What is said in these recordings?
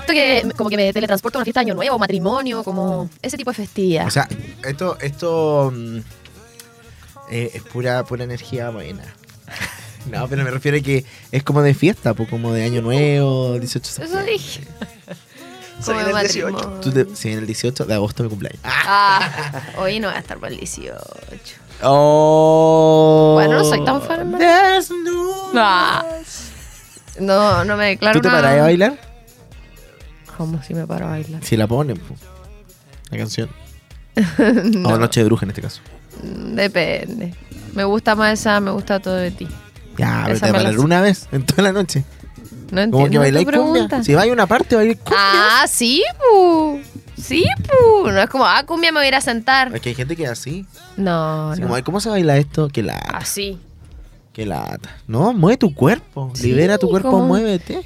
Esto que como que me teletransporta a una fiesta de año nuevo, matrimonio, como ese tipo de festividad. O sea, esto, esto mm, eh, es pura, pura energía buena. No, pero me refiero a que es como de fiesta, pues como de año nuevo, 18 de Eso dije. Soy Como en de el 18. matrimonio. Tú te- sí, en el 18 de agosto mi cumpleaños. Ah, hoy no voy a estar para el 18. Oh. Bueno, no soy tan fan, ¿no? Ah. No, no me declaro ¿Tú te una- parás a bailar? ¿Cómo si me paro a bailar? Si la ponen, pues. La canción. O Noche de Bruja en este caso. Depende. Me gusta más esa, me gusta todo de ti. Ya, pero te sé. una vez en toda la noche. No entiendo Como que bailáis cumbia. Si vais a una parte, bailáis cumbia. Ah, sí, pu. Sí, pu. No es como, ah, cumbia me voy a ir a sentar. Es que hay gente que es así. No, Así no. como, "Ay, ¿cómo se baila esto? Que lata, Así. que lata. No, mueve tu cuerpo. Sí, Libera tu cuerpo, ¿cómo? muévete.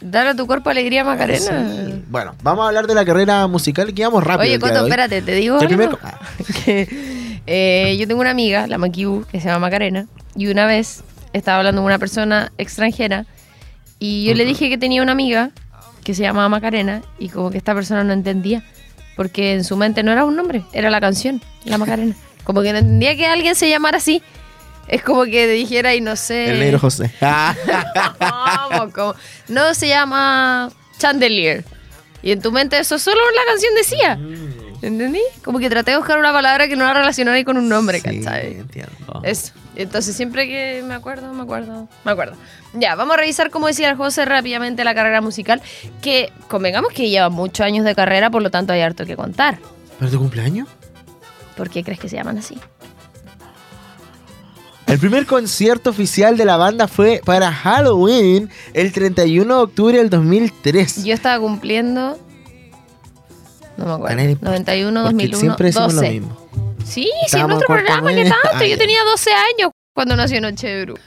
Dale a tu cuerpo alegría, Macarena. Sí. Bueno, vamos a hablar de la carrera musical y que vamos rápido. Oye, Coto, espérate, te digo algo? primer ah, que eh, yo tengo una amiga, la Makibu, que se llama Macarena, y una vez estaba hablando con una persona extranjera y yo le dije que tenía una amiga que se llamaba Macarena y como que esta persona no entendía porque en su mente no era un nombre, era la canción, la Macarena. Como que no entendía que alguien se llamara así. Es como que dijera y no sé. el negro José. ¿Cómo? ¿Cómo? No se llama Chandelier. Y en tu mente eso solo la canción decía. ¿Entendí? Como que traté de buscar una palabra que no la relacionara con un nombre, sí, ¿cachai? entiendo. Eso. Entonces siempre que me acuerdo, me acuerdo, me acuerdo. Ya, vamos a revisar, como decía el José, rápidamente la carrera musical, que convengamos que lleva muchos años de carrera, por lo tanto hay harto que contar. ¿Pero tu cumpleaños? ¿Por qué crees que se llaman así? El primer concierto oficial de la banda fue para Halloween el 31 de octubre del 2003. Yo estaba cumpliendo... No me acuerdo. nadie le importa, 91, Porque 2001, siempre decimos 12. lo mismo. Sí, sí, en Estábamos nuestro programa, ¿qué tanto? Ah, Yo tenía 12 años cuando nació Noche de Bruja.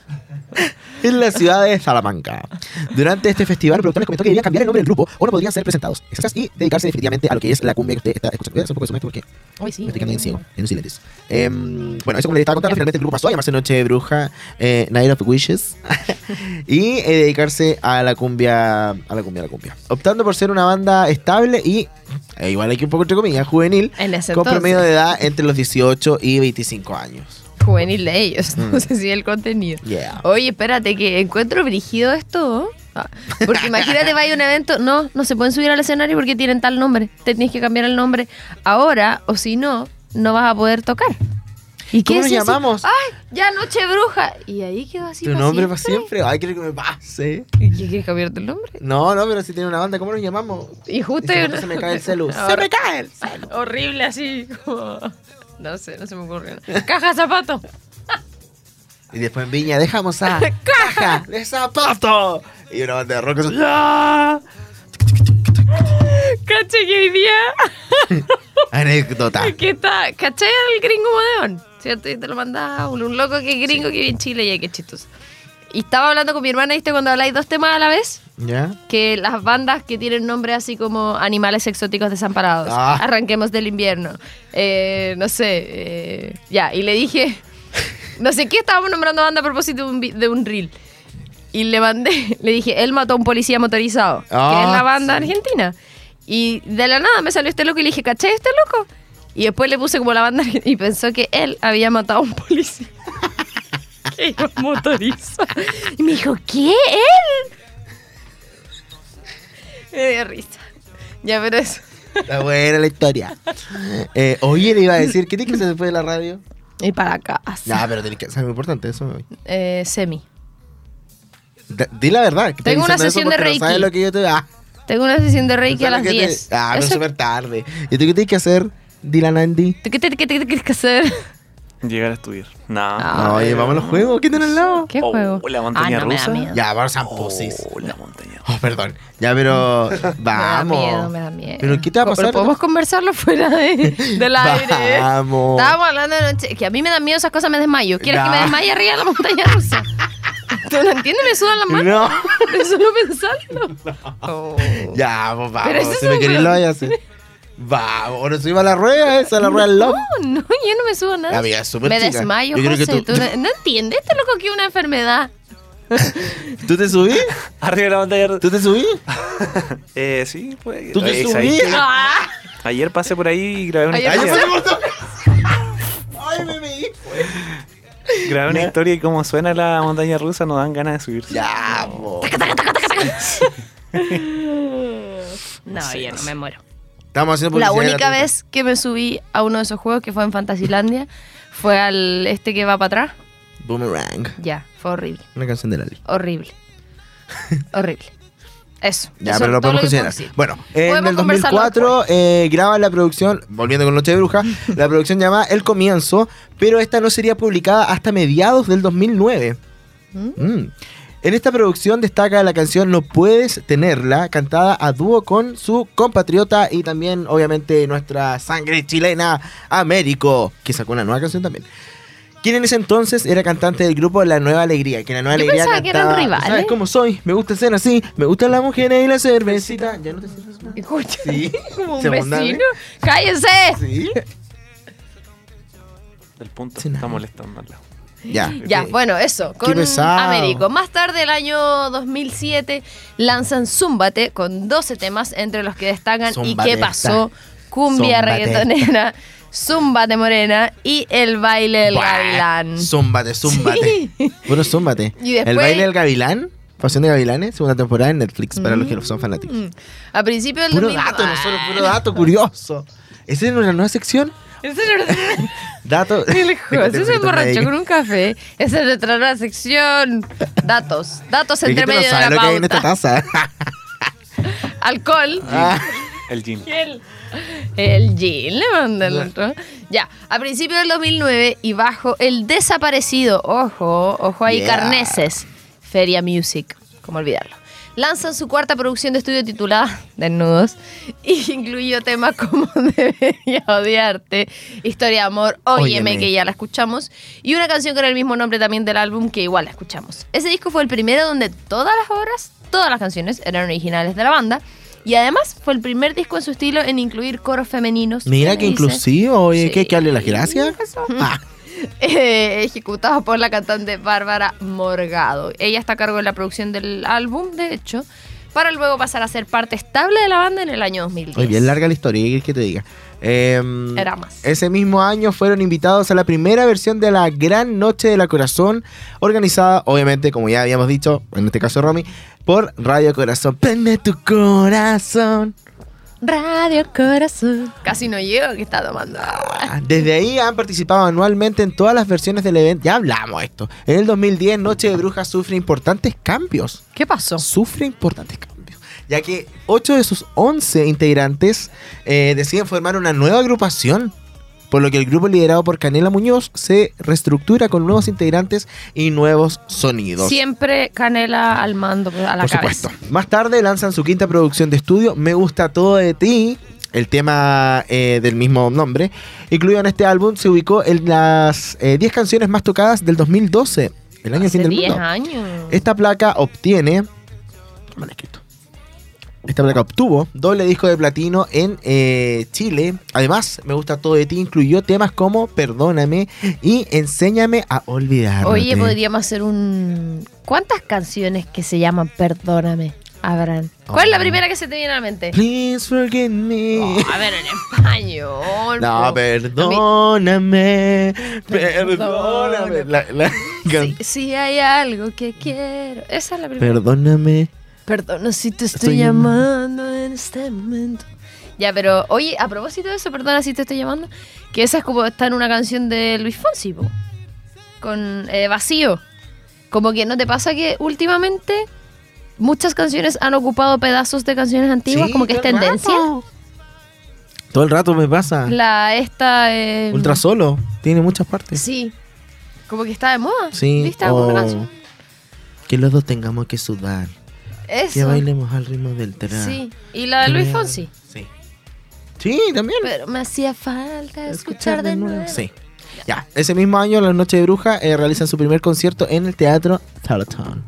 en la ciudad de Salamanca. Durante este festival, el productor les comentó que debían cambiar el nombre del grupo o no podrían ser presentados Esas y dedicarse definitivamente a lo que es la cumbia que usted está escuchando. Cuídate un poco de porque Hoy sí. me estoy quedando en ciego, en un silencio. Em, bueno, eso como les estaba contando, finalmente el grupo pasó a llamarse Noche de Bruja, eh, Night of Wishes, y eh, dedicarse a la cumbia, a la cumbia, a la cumbia. Optando por ser una banda estable y, eh, igual aquí un poco entre comillas, juvenil, En ese con promedio de edad entre los 18 y 25 años. Juvenil de ellos, Mm. no sé si el contenido. Yeah. Oye, espérate, que encuentro brígido esto. Ah, Porque imagínate, vaya a un evento. No, no se pueden subir al escenario porque tienen tal nombre. Te tienes que cambiar el nombre ahora, o si no, no vas a poder tocar. ¿Y ¿Cómo nos llamamos? ¡Ay! Ya Noche Bruja. Y ahí quedó así. ¿Tu pa' nombre para siempre? Ay, quiero que me pase. ¿Y qué quieres cambiarte el nombre? No, no, pero si tiene una banda, ¿cómo nos llamamos? Y Y justo. se, me- se me cae el celu. ¡Se me cae el celu! Horrible así, como... No sé, no se me ocurrió. nada. Caja de zapatos. Y después en Viña dejamos a caja de zapato. Y una banda de rock ¡ah! Caché que hoy día... Anécdota. que está... Caché al gringo modeón. ¿Cierto? Y te lo mandaba un, un loco que es gringo que vive en Chile y qué chistoso. Y estaba hablando con mi hermana, ¿viste? Cuando habláis dos temas a la vez. ¿Ya? Que las bandas que tienen nombre así como animales exóticos desamparados. Ah. Arranquemos del invierno. Eh, no sé. eh, ya, y le dije... No sé qué, estábamos nombrando banda a propósito de un, vi- de un reel. Y le mandé, le dije, él mató a un policía motorizado, que Ah, es la banda argentina. Y de la nada me salió este loco y le dije, ¿caché este loco? Y después le puse como la banda argen- y pensó que él había matado a un policía. que iba motorizado. Y me dijo, ¿qué? ¿Él? Me dio risa. Ya, pero eso. Está buena la historia. Eh, oye, le iba a decir, ¿qué tienes que hacer después de la radio? Y para casa. No, pero tenés que hacer algo importante, eso. Eh, semi. Di la verdad. que Tengo una diciendo eso sesión de porque Reiki. No sabes lo que yo te... Ah, Tengo una sesión de Reiki a ¿sabes las lo que te- 10. Ah, pero Eso- súper tarde. ¿Y tú qué tienes que hacer? Dila Nandi. ¿Tú ¿Qué te- qué te- qué tienes que hacer? Llegar a estudiar. No. Ah. No, oye, vamos a los juegos. ¿Qué tienen al lado? ¿Qué Oh, juego? la montaña Ah, no, me da rusa. miedo. Ya, vamos a Oh, Pusis. la montaña. Oh, perdón. Ya, pero vamos. Me da miedo, me da miedo. ¿Pero qué te va a Pero pasar? podemos conversarlo fuera de, del aire. Vamos. Estábamos hablando de noche. Que a mí me dan miedo esas cosas, me desmayo. ¿Quieres que me No. desmaye arriba de la montaña rusa? ¿Tú no entiendes? Me sudan las manos. No. De solo pensarlo. Oh. Ya, pues vamos. Pero eso Si me querés lo vaya a hacer. Vamos. O no subimos a la rueda esa, la rueda del No, love. no, yo no me subo a nada. Amiga, es súper me chica. desmayo, Yo creo que José. tú- tú no, no entiendes, este loco que es una enfermedad. ¿Tú te subí? Arriba de la montaña rusa. ¿Tú te subí? Eh, sí, pues. ¿Tú te Oye, subí? Ah, Ayer pasé por ahí y grabé una Ayer Ay, yo historia. pasé Ay, me vi. Grabé una historia y cómo suena la montaña rusa nos dan ganas de subirse. Ya, po. No, yo no me muero. Estamos haciendo La publicidad única gratuita. vez que me subí a uno de esos juegos que fue en Fantasilandia fue al este que va para atrás. Boomerang. Ya, fue horrible. Una canción de Lali. Horrible. horrible. Eso. Ya, eso pero lo podemos considerar. Bueno, en el conversarlo 2004 eh, graba la producción, volviendo con Noche de Bruja, la producción llamada El Comienzo, pero esta no sería publicada hasta mediados del 2009. ¿Mm? Mm. En esta producción destaca la canción No Puedes Tenerla, cantada a dúo con su compatriota y también, obviamente, nuestra sangre chilena, Américo, que sacó una nueva canción también. Quien en ese entonces era cantante del grupo La Nueva Alegría, que La Nueva Yo Alegría pensaba que eran cantaba, rivales. ¿Sabes cómo soy? Me gusta ser así, me gustan las mujeres y la cervecita. ¿Ya no te sirves más? Escucha, Sí. como un Segunda vecino. vez. ¡Cállense! Sí. Del punto. Sí, nada. está molestando al lado. Ya. Ya, bueno, eso, con. Américo. Más tarde, el año 2007, lanzan Zúmbate con 12 temas, entre los que destacan ¿Y qué pasó? Cumbia Zúmbate. reggaetonera, Zúmbate morena y El baile del Buah, gavilán. Zúmbate, zúmbate. Sí. Bueno, zúmbate. Y después- El baile del gavilán, Pasión de Gavilanes, segunda temporada en Netflix, para los que son fanáticos. Mm. A principios del Puro 2000 dato, no solo Ah. puro dato curioso. ¿Esa es una nueva sección? Ese es Dato. el José se emborrachó con un café. Esa es nuestra nueva sección. Datos. Datos entre medio de la lo que hay en esta taza. Alcohol. Ah, El gym. El, el Gin le manda el otro. Ya, a principios del 2009 y bajo el desaparecido, ojo, ojo ahí, Yeah. Carneses, Feria Music, como olvidarlo. Lanzan su cuarta producción de estudio titulada Desnudos y incluyó temas como Debería odiarte, Historia de amor, Óyeme, Óyeme. que ya la escuchamos, y una canción con el mismo nombre también del álbum que igual la escuchamos. Ese disco fue el primero donde todas las obras, todas las canciones eran originales de la banda. Y además fue el primer disco en su estilo en incluir coros femeninos. Mira ¿Qué que inclusivo, oye, Sí. ¿qué? ¿Que hable las gracias? Ah, Eh, ejecutados por la cantante Bárbara Morgado. Ella está a cargo de la producción del álbum, de hecho, para luego pasar a ser parte estable de la banda en el año 2010. Oye, bien larga la historia, ¿qué quieres que te diga? Em, Era más. Ese mismo año fueron invitados a la primera versión de la Gran Noche de la Corazón, organizada, obviamente, como ya habíamos dicho, en este caso Romy, por Radio Corazón. Prende tu corazón. Radio Corazón. Casi no llego que está tomando agua. Ah, Desde ahí han participado anualmente en todas las versiones del evento. Ya hablamos esto. En el 2010, Noche de Brujas sufre importantes cambios. ¿Qué pasó? Sufre importantes cambios. Ya que 8 de sus 11 integrantes eh, deciden formar una nueva agrupación. Por lo que el grupo liderado por Canela Muñoz se reestructura con nuevos integrantes y nuevos sonidos. Siempre Canela al mando, a la Por cabeza. supuesto. Más tarde lanzan su quinta producción de estudio, Me gusta todo de ti, el tema eh, del mismo nombre. Incluido en este álbum, se ubicó en las eh, 10 canciones más tocadas del 2012, el año del fin Hace del 10 mundo. años. Esta placa obtiene. Mal escrito. Esta placa obtuvo doble disco de platino en eh, Chile. Además, Me gusta todo de ti incluyó temas como Perdóname y Enséñame a olvidarte. Oye, podríamos hacer un... ¿Cuántas canciones que se llaman Perdóname habrán? ¿Cuál es la Oh. primera que se te viene a la mente? Please forgive me. Oh, a ver, en español. No, perdóname. Perdóname. Perdóname. La- la- Si, si hay algo que quiero. Esa es la primera. Perdóname. Perdona si te estoy, Estoy llamando en este momento. Ya, pero oye, a propósito de eso, perdona si te estoy llamando, que esa es como está en una canción de Luis Fonsi, po, con eh, Vacío. Como que no te pasa que últimamente muchas canciones han ocupado pedazos de canciones antiguas, Sí, como que es tendencia. rato. Todo el rato me pasa. La esta eh, Ultra solo. Tiene muchas partes. Sí. Como que está de moda. Sí. ¿Viste alguna o canción? Que los dos tengamos que sudar. Que Eso. bailemos al ritmo del trap. Sí. Y la de Luis Fonsi. Sí. Sí, también. Pero me hacía falta escuchar de nuevo. Sí. Ya, ese mismo año, la Noche de Bruja, eh, realizan su primer concierto en el Teatro Teleton.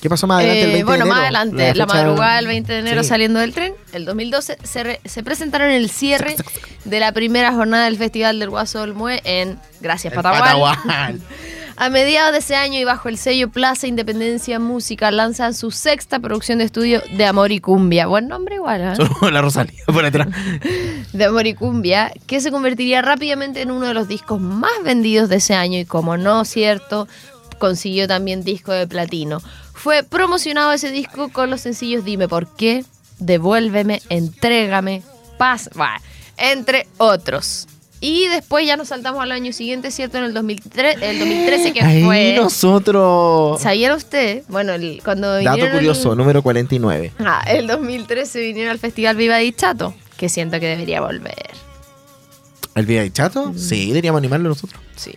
¿Qué pasó más adelante? el Eh, 20 de bueno, más enero? adelante, la, madrugada del 20 de enero Sí. saliendo del tren, el 2012, se, re- se presentaron en el cierre de la primera jornada del Festival del Guaso del Mue en Gracias Patagual. Patagual. A mediados de ese año y bajo el sello Plaza Independencia Música lanzan su sexta producción de estudio de Amor y Cumbia. Buen nombre igual, ¿eh? La Rosalía por atrás. de Amor y Cumbia, que se convertiría rápidamente en uno de los discos más vendidos de ese año y como no cierto, consiguió también disco de platino. Fue promocionado ese disco con los sencillos Dime por qué, Devuélveme, Entrégame, Paz, bah, entre otros. Y después ya nos saltamos al año siguiente, ¿cierto? En el, 2003, el 2013 que Ahí fue... nosotros. ¿Sabían usted? Bueno, el- cuando Dato curioso, número 49. Ah, el 2013 vinieron al Festival Viva Di Chato, que siento que debería volver. ¿El Vía y Chato? Mm. Sí, deberíamos animarlo nosotros. Sí,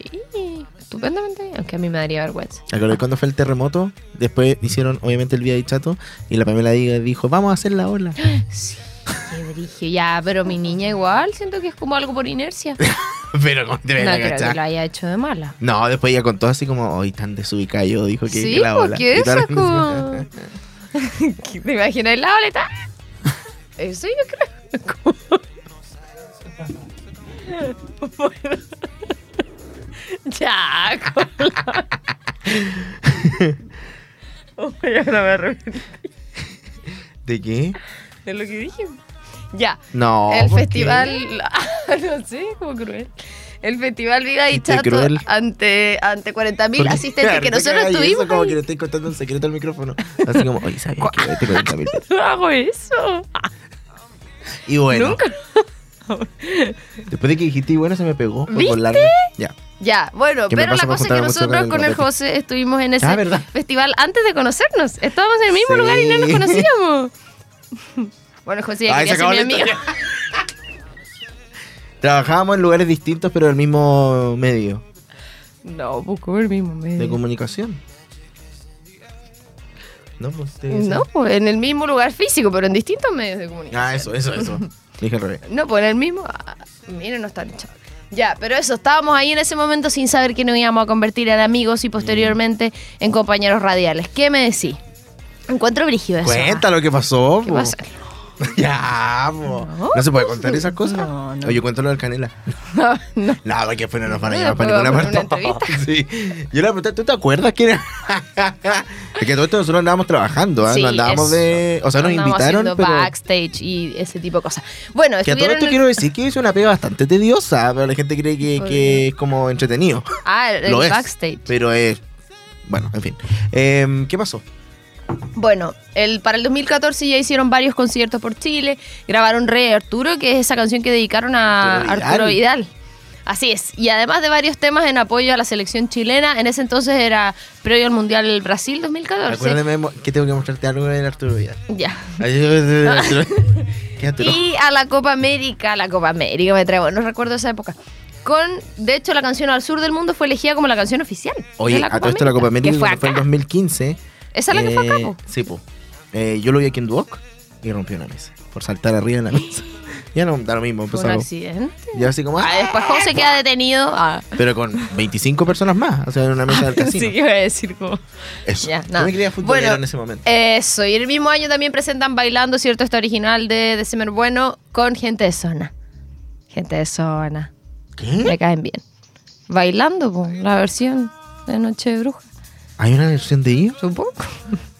estupendamente, aunque a mí me daría vergüenza. ¿Te cuando fue el terremoto? Después hicieron, obviamente, el Vía y Chato. Y la Pamela Díaz dijo, vamos a hacer la ola. Sí, qué brigio. Ya, pero mi niña igual, siento que es como algo por inercia. Pero ¿cómo te No a creo que lo haya hecho de mala. No, después ella contó así como, hoy tan desubicado, yo dijo que, Sí, que la ola. toda eso la- como... ¿Te imaginas la boleta? Eso yo creo. Como- Bueno. Ya, con la- Oh, ya no me arrepiento ¿De qué? De lo que dije. Ya. No. el festival, no sé, como cruel. El festival Viva y Chato cruel. ante, ante 40.000 Porque, asistentes que nosotros tuvimos. Eso como que le estoy contando un secreto al micrófono. Así como, oye, ¿sabías que este 40 mil pesos? No hago eso. Y bueno, Nunca. después de que dijiste, y bueno, se me pegó por ¿Viste? Ya. Ya, bueno, ¿Qué me pero la cosa es que nosotros con el? José estuvimos en ese Ah, festival antes de conocernos. Estábamos en el mismo Sí. lugar y no nos conocíamos. bueno, José ya Ay, se quería ser acabó mi la amigo. Trabajábamos en lugares distintos, pero en el mismo medio No, buscó el mismo de medio. comunicación. No, pues No, pues en el mismo lugar físico, pero en distintos medios de comunicación. Ah, eso, eso, eso. Dije al revés. No, pues en el mismo. ah, miren, no están echados. Ya, pero eso, estábamos ahí en ese momento sin saber que nos íbamos a convertir en amigos y posteriormente en compañeros radiales. ¿Qué me decís? Encuentro brígido eso. Cuenta lo que pasó. ¿Qué po. pasa? Ya, po. No. No. se puede contar esas cosas? No, no. Oye, cuéntalo del canela. No, no. No, porque después no nos van a llevar para ninguna parte. Sí. Yo le pregunté, ¿tú te acuerdas quién era? es que todo esto nosotros andábamos trabajando, ¿ah? Sí, no andábamos eso. de. O sea, nos invitaron, pero. backstage y ese tipo de cosas. Bueno, Que a todo esto quiero decir que es una pega bastante tediosa, pero la gente cree que, es como entretenido. Ah, el, Lo es. backstage. Pero es. Bueno, en fin. Em, ¿Qué pasó? Bueno, el, para el 2014 ya hicieron varios conciertos por Chile, grabaron Rey Arturo, que es esa canción que dedicaron a Arturo Vidal. Así es, y además de varios temas en apoyo a la selección chilena, en ese entonces era previo al Mundial Brasil 2014. Acuérdame que tengo que mostrarte algo del Arturo Vidal. Ya. Y a la Copa América, la Copa América me trae, no recuerdo esa época. Con, de hecho, la canción Al Sur del Mundo fue elegida como la canción oficial. de Oye, a todo esto la Copa América que fue en acá. 2015. ¿Esa es la que fue acá, eh, po? Sí, po. Eh, yo lo vi aquí en Duoc y rompió una mesa. Por saltar arriba de la mesa. ya no da lo mismo. Empezó un accidente. Y así como. Ah, ¡ah! después José queda detenido. Ah. Pero con 25 personas más. O sea, en una mesa del casino. Sí, iba a decir como... Eso. Ya, Yo no. me creía futbolero Bueno, en ese momento. Eso, y el mismo año también presentan Bailando, ¿cierto? Este original de December Bueno con gente de zona. Gente de zona. Me ¿Qué? caen bien. Bailando, po, la versión de Noche de Bruja. ¿Hay una versión de ellos? Supongo.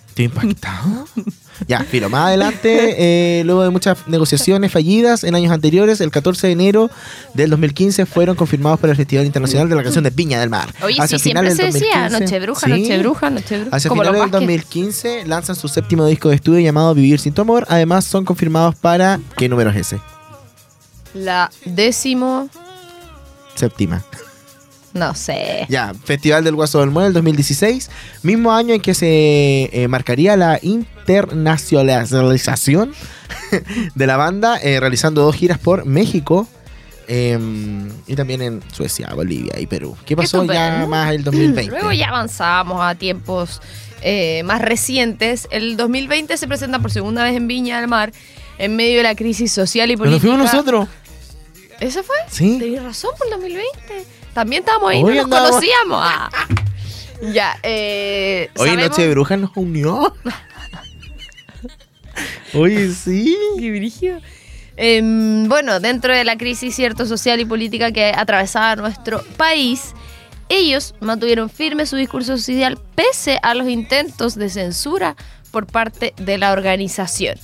Estoy impactado. ya, filo, más adelante, eh, luego de muchas negociaciones fallidas en años anteriores, el 14 de enero del 2015 fueron confirmados para el Festival Internacional de la Canción de Piña del Mar. Oye, Hacia sí, siempre se decía 2015, Noche Bruja, sí. Noche Bruja, Noche Bruja. Hacia finales del Vázquez. 2015 lanzan su séptimo disco de estudio llamado Vivir sin tu amor. Además, son confirmados para. ¿Qué número es ese? La décimo, Séptima. No sé. Ya, Festival del Guaso del Muelle del 2016, mismo año en que se eh, marcaría la internacionalización de la banda, eh, realizando dos giras por México eh, y también en Suecia, Bolivia y Perú. ¿Qué pasó ya más el 2020? Luego ya avanzamos a tiempos eh, más recientes. El 2020 se presenta por segunda vez en Viña del Mar en medio de la crisis social y Pero política. nos fuimos nosotros. ¿Eso fue? Sí. Tenías razón por el 2020. También estábamos ahí, Hoy no nos conocíamos. Ah. Ya, eh, Hoy sabemos- Noche de Brujas nos unió. Oye, sí. Qué brígido. Em, bueno, dentro de la crisis cierto social y política que atravesaba nuestro país, ellos mantuvieron firme su discurso social pese a los intentos de censura por parte de la organización.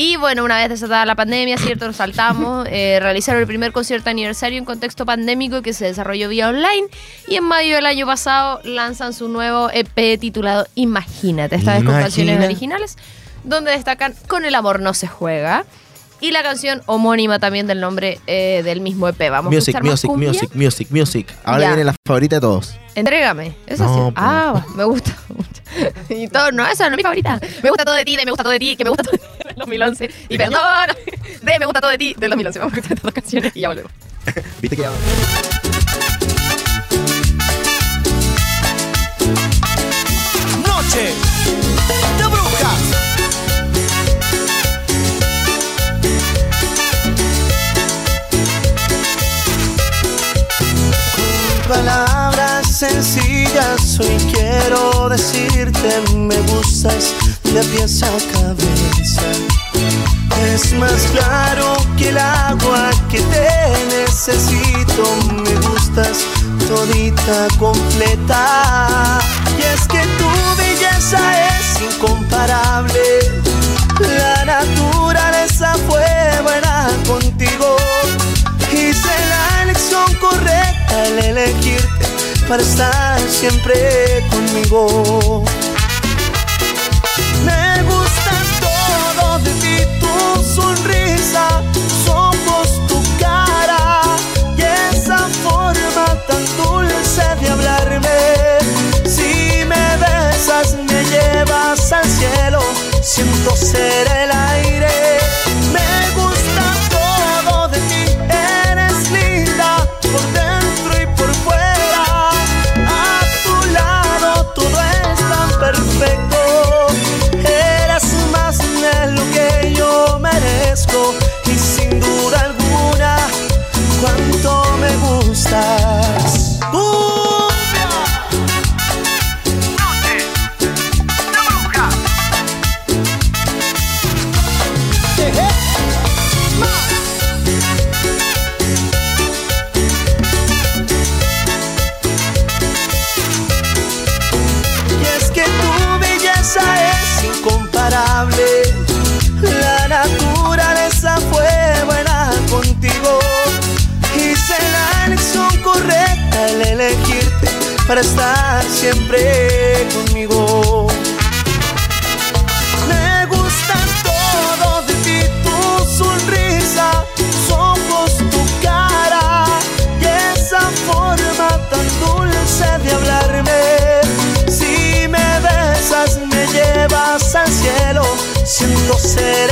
Y bueno, una vez desatada la pandemia, ¿cierto? Nos saltamos, eh, realizaron el primer concierto aniversario en contexto pandémico que se desarrolló vía online. Y en mayo del año pasado lanzan su nuevo EP titulado Imagínate, esta vez con canciones originales, donde destacan Con el amor no se juega y la canción homónima también del nombre eh, del mismo EP. Vamos a Music, más music, music, music, music. Ahora Ya. viene la favorita de todos. Entrégame. Esa No, sí. Ah, va, me gusta mucho. Y todo, no, esa no es mi favorita. Me gusta todo de ti, de me gusta todo de ti, que me gusta todo de ti del 2011. Y perdón, de me gusta todo de ti del 2011. Vamos a escuchar estas dos canciones y ya volvemos. ¿Viste que ya? Noche palabras sencillas hoy quiero decirte me gustas de pies a cabeza. Es más claro que el agua que te necesito. Me gustas todita completa. Y es que tu belleza es incomparable. Para estar siempre conmigo. Me gusta todo de ti, tu sonrisa, tus ojos, tu cara y esa forma tan dulce de hablarme. Si me besas, me llevas al cielo, siento ser para estar siempre conmigo. Me gusta todo de ti, tu sonrisa, tus ojos, tu cara y esa forma tan dulce de hablarme. Si me besas, me llevas al cielo, siento ser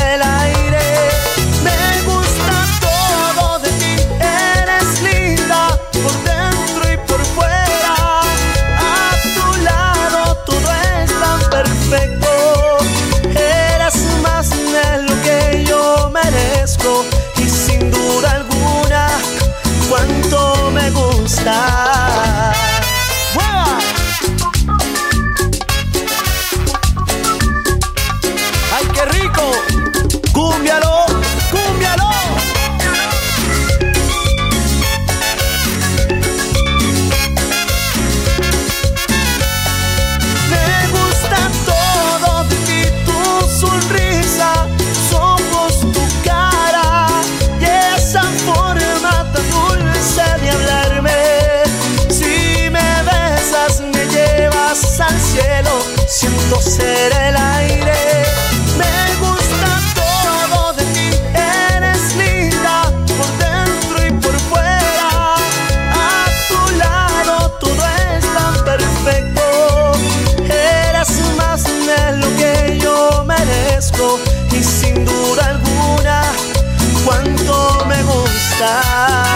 gusta.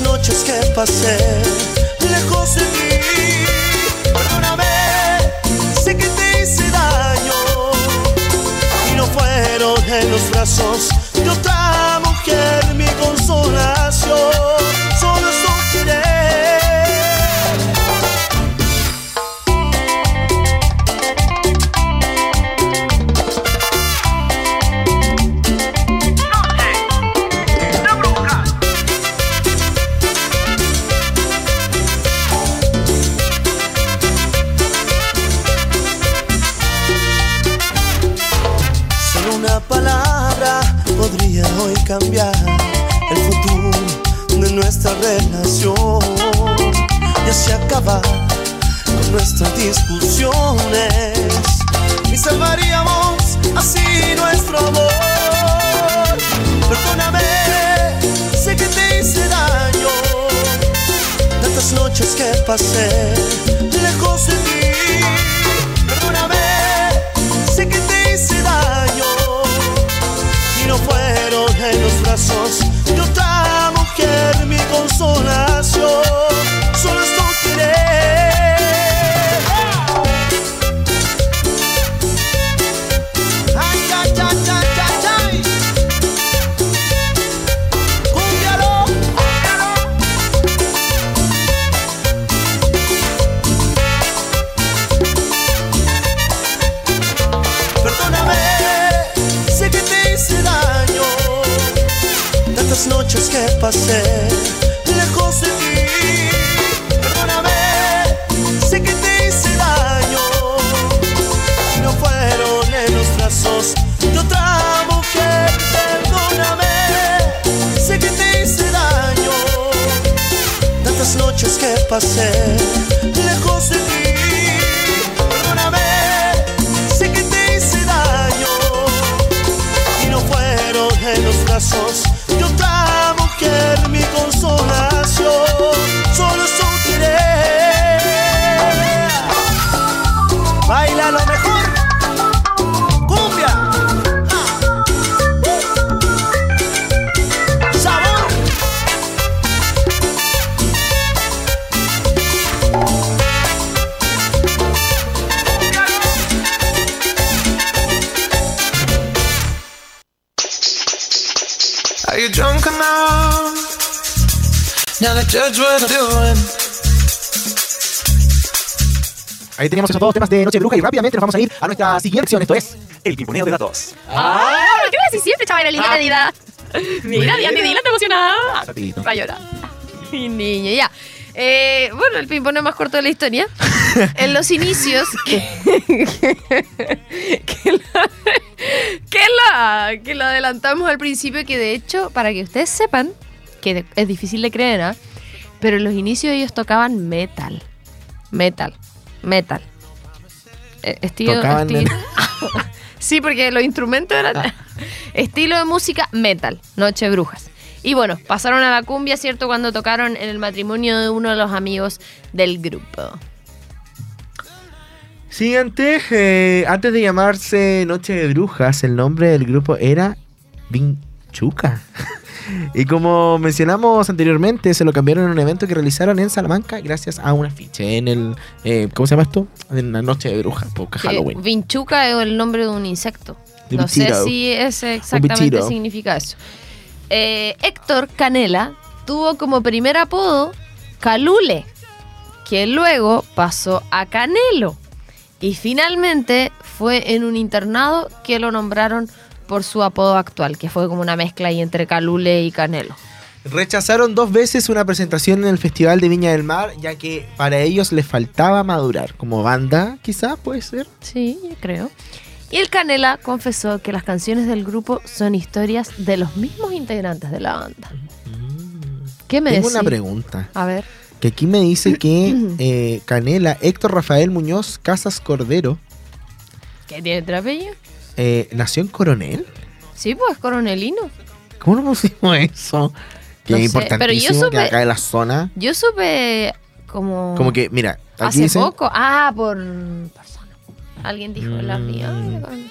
Noches que pasé lejos de ti. Perdóname, sé que te hice daño y no fueron en los brazos de otra mujer mi consolación. Are you drunk enough now to judge what I'm doing? Ahí teníamos esos dos temas de Noche Bruja y rápidamente nos vamos a ir a nuestra siguiente sección. Esto es El pimponeo de datos. ¡Ah! ¿Qué me decís siempre, chaval? Lina de Dida. Mira, Diana Dila está emocionada. Va a llorar. Mi niña, ya. Eh, bueno, el ping-pong es más corto de la historia. en los inicios, que, que, la, que, la, que adelantamos al principio, que de hecho, para que ustedes sepan, que es difícil de creer, ¿ah? pero en los inicios ellos tocaban metal. Metal. Metal. Eh, estilo, Tocaban estilo- sí, porque los instrumentos eran estilo de música metal, Noche Brujas. Y bueno, pasaron a la cumbia, ¿cierto? Cuando tocaron en el matrimonio de uno de los amigos del grupo. Sí, antes, eh, antes de llamarse Noche de Brujas, el nombre del grupo era Vinchuca. y como mencionamos anteriormente, se lo cambiaron en un evento que realizaron en Salamanca gracias a un afiche en el... eh, ¿Cómo se llama esto? En la Noche de Brujas, porque Que Halloween. Vinchuca es el nombre de un insecto. De no sé si es exactamente significa eso. Eh, Héctor Canela tuvo como primer apodo Calule, que luego pasó a Canelo. Y finalmente fue en un internado que lo nombraron por su apodo actual, que fue como una mezcla ahí entre Calule y Canelo. Rechazaron dos veces una presentación en el Festival de Viña del Mar, ya que para ellos les faltaba madurar. Como banda, quizás puede ser. Sí, yo creo. Y el Canela confesó que las canciones del grupo son historias de los mismos integrantes de la banda. ¿Qué me Tengo decís? una pregunta. A ver. Que aquí me dice que eh, Canela, Héctor Rafael Muñoz Casas Cordero, ¿Qué tiene entre apellido? eh, nació en Coronel. Sí, pues coronelino. ¿Cómo no pusimos eso? Que No es sé, pero yo importantísimo que supe- acá en la zona. Yo supe como. Como que, mira, aquí Hace poco. Ah, por persona. Alguien dijo la Mm. mía. con-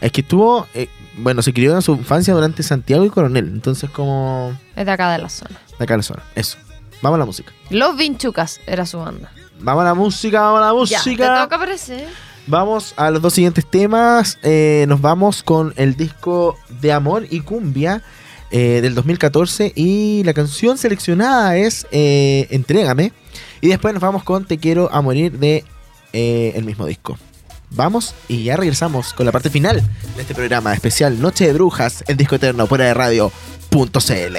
Es que estuvo. eh, bueno, se crió en su infancia durante Santiago y Coronel. Entonces, como. Es de acá de la zona. De acá en la zona. Eso. Vamos a la música. Los Vinchucas era su banda. Vamos a la música, vamos a la Ya, te música. toca parece. Vamos a los dos siguientes temas. Eh, nos vamos con el disco de Amor y Cumbia eh, del 2014 y la canción seleccionada es Entrégame. Y después nos vamos con Te quiero a morir de el mismo disco. Vamos y ya regresamos con la parte final de este programa especial Noche de Brujas, el disco eterno fuera de radio.cl.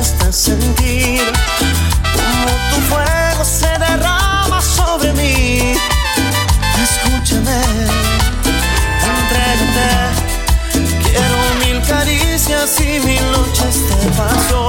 hasta sentir como tu fuego se derrama sobre mí. Escúchame, entrégate, quiero mil caricias y mil noches de pasión.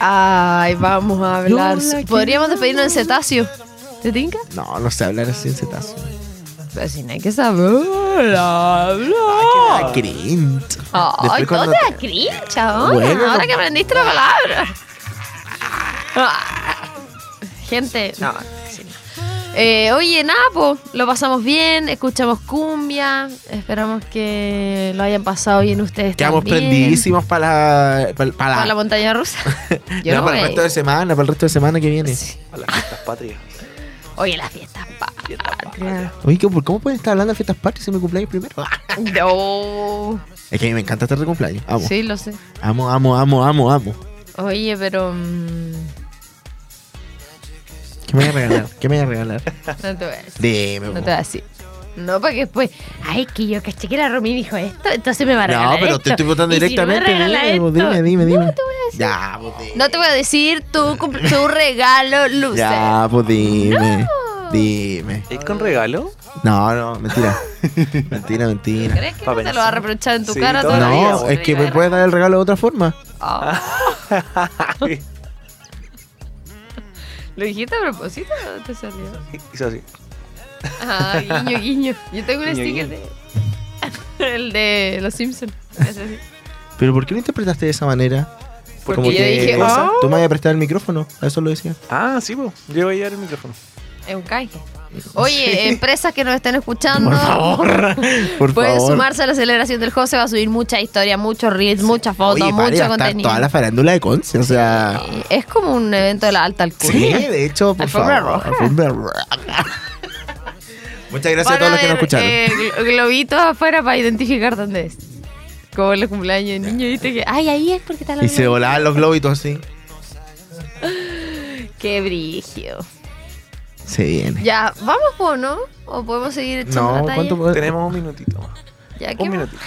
Ay, vamos a hablar. Podríamos despedirnos en cetáceo. ¿Te tinca? No, no sé hablar así en cetazo. Pero si no hay que saber hablar. Ah, cringe. Ay, ¿dónde te- crincha? ahora? Bueno, ahora no- que aprendiste la palabra. Gente, no. Sí. Eh, oye, Napo, lo pasamos bien, escuchamos cumbia, esperamos que lo hayan pasado bien ustedes Quedamos también. prendidísimos para la, para, Para la montaña rusa. Yo no, no para el resto de semana, para el resto de semana que viene. A las fiestas patrias. Oye, las fiestas patrias. Oye, ¿cómo, ¿cómo pueden estar hablando de fiestas patrias si mi cumpleaños primero? No. Es que a mí me encanta estar de cumpleaños. Amo. Sí, lo sé. Amo, amo, amo, amo, amo. Oye, pero. mm, ¿Qué me voy a regalar? ¿Qué me voy a regalar? no te voy a decir. Dime. No po. te voy a decir. No, porque después. Ay, que yo caché que la Romy dijo esto, entonces me va a No, regalar. pero esto. te estoy votando Y si no me directamente. regala dime, esto- dime, dime, dime. No te voy a decir. Ya, pues dime. No te voy a decir tu, tu regalo, Luce. Ya, pues dime. Dime. ¿Es con regalo? No, no, mentira. mentira, mentira. ¿Crees que no te lo va a reprochar en tu Sí, cara toda toda la la vida, vida? No, es que me puedes dar el regalo de otra forma. Ah. ¿Lo dijiste a propósito o te salió? Hizo así. Ah, guiño, guiño. Yo tengo un Guiño, sticker guiño. de. El de los Simpsons. Es así. Pero ¿por qué lo interpretaste de esa manera? Porque Como yo que dije, "Ah". tú me vas a prestar el micrófono, a eso lo decía. Ah, sí, pues. Yo voy a llevar el micrófono. Es un canje. Oye, empresas que nos estén escuchando. Por favor, por Pueden favor. sumarse a la celebración del José, va a subir mucha historia, muchos reels, muchas fotos, Oye, mucho contenido. toda la farándula de Conce, o sea... Es como un evento de la alta Sí, alcurnia. de hecho, por Alfombra favor. roja. alfombra roja. Muchas gracias Van a todos los que nos escucharon. eh, gl- globitos afuera para identificar dónde es. Como el cumpleaños de niño, viste que. Ay, ahí es porque está la y se volaban los globitos así. Qué brigio. Se viene. Ya, vamos, po, ¿no? ¿O podemos seguir echando No, la talla? ¿cuánto puede- Tenemos un minutito más. Ya, ¿qué Un minutito.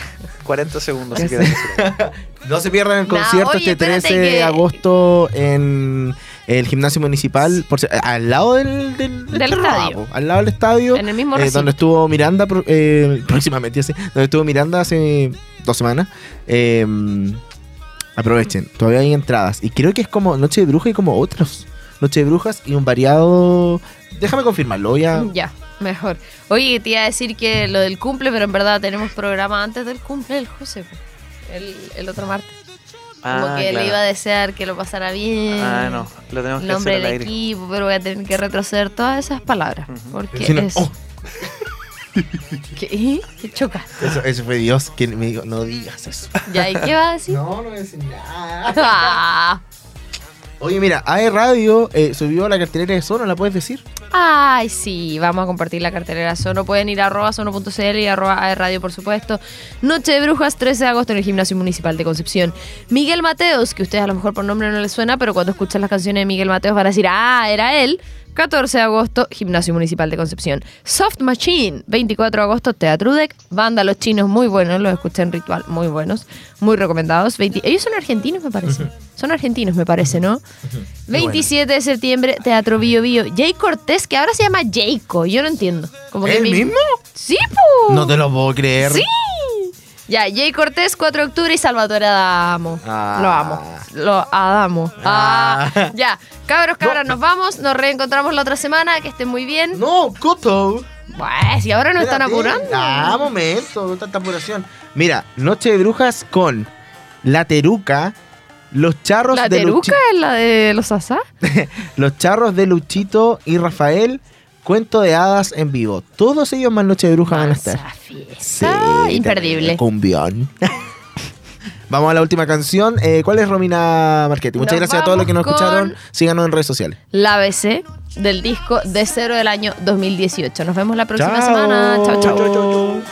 40 segundos si quieres. No se pierdan el Nah, concierto oye, este espérate 13 de agosto en el gimnasio municipal, por al lado del, del, Del estadio. Rabo, al lado del estadio, En el mismo eh, donde estuvo Miranda eh, próximamente, ya sé, donde estuvo Miranda hace dos semanas. Eh, aprovechen, todavía hay entradas y creo que es como Noche de Bruja y como otros Noche de Brujas y un variado. Déjame confirmarlo, voy a. Ya, mejor. Oye, te iba a decir que lo del cumple, pero en verdad tenemos programa antes del cumple del José, el, el otro martes. Como Ah, que claro. le iba a desear que lo pasara bien. Ah, no. Lo tenemos El que nombre hacer del aire. equipo, pero voy a tener que retroceder todas esas palabras. Ujú. Porque Si no- es. oh, ¿Qué? ¿Qué choca? eso, eso fue Dios quien me dijo, no digas eso. ¿Ya? ¿Y qué va a decir? No, no voy a decir nada. Ah. Oye, mira, AE Radio eh, subió la cartelera de Sono, ¿la puedes decir? Ay, sí, vamos a compartir la cartelera Sono. Pueden ir a arroba sono.cl y arroba AE radio, por supuesto. Noche de Brujas, 13 de agosto en el Gimnasio Municipal de Concepción. Miguel Mateos, que ustedes a lo mejor por nombre no les suena, pero cuando escuchan las canciones de Miguel Mateos van a decir, ah, era él. 14 de agosto, Gimnasio Municipal de Concepción. Soft Machine, 24 de agosto, Teatro UDEC. Banda Los Chinos, muy buenos, los escuché en Ritual, muy buenos, muy recomendados. 20 Ellos son argentinos, me parece. Son argentinos, me parece, ¿no? 27 de septiembre, Teatro Bio Bio. Jay Cortés, que ahora se llama Jayco, yo no entiendo. Como que ¿El mi- mismo? Sí, po. No te lo puedo creer. Sí. Ya, Jay Cortés, 4 de octubre y Salvatore Adamo. Ah. Lo amo. Lo adamo. Ah. Ah. Ya, cabros, cabras, nos vamos. Nos reencontramos la otra semana. Que estén muy bien. No, Coto. Pues, si ahora nos están apurando. Ah, momento, no tanta apuración. Mira, Noche de Brujas con La Teruca, los charros ¿La de teruca Luchi- es la de los asá? los charros de Luchito y Rafael, cuento de hadas en vivo. Todos ellos más Noche de Brujas van a estar. Esa fiesta. Imperdible. Cumbión. Vamos a la última canción. Eh, ¿Cuál es Romina Marchetti? Muchas Nos gracias a todos los que nos escucharon. Síganos en redes sociales. La ABC del disco de cero del año 2018. Nos vemos la próxima Chao. semana. Chao, chao. Chau, chau,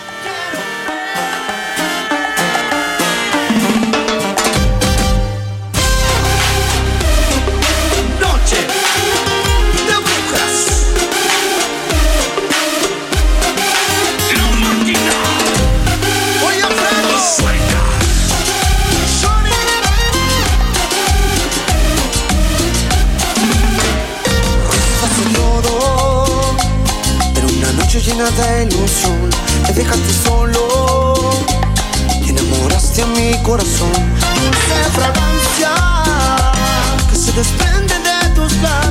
corazón. Dulce fragancia que se desprende de tus labios.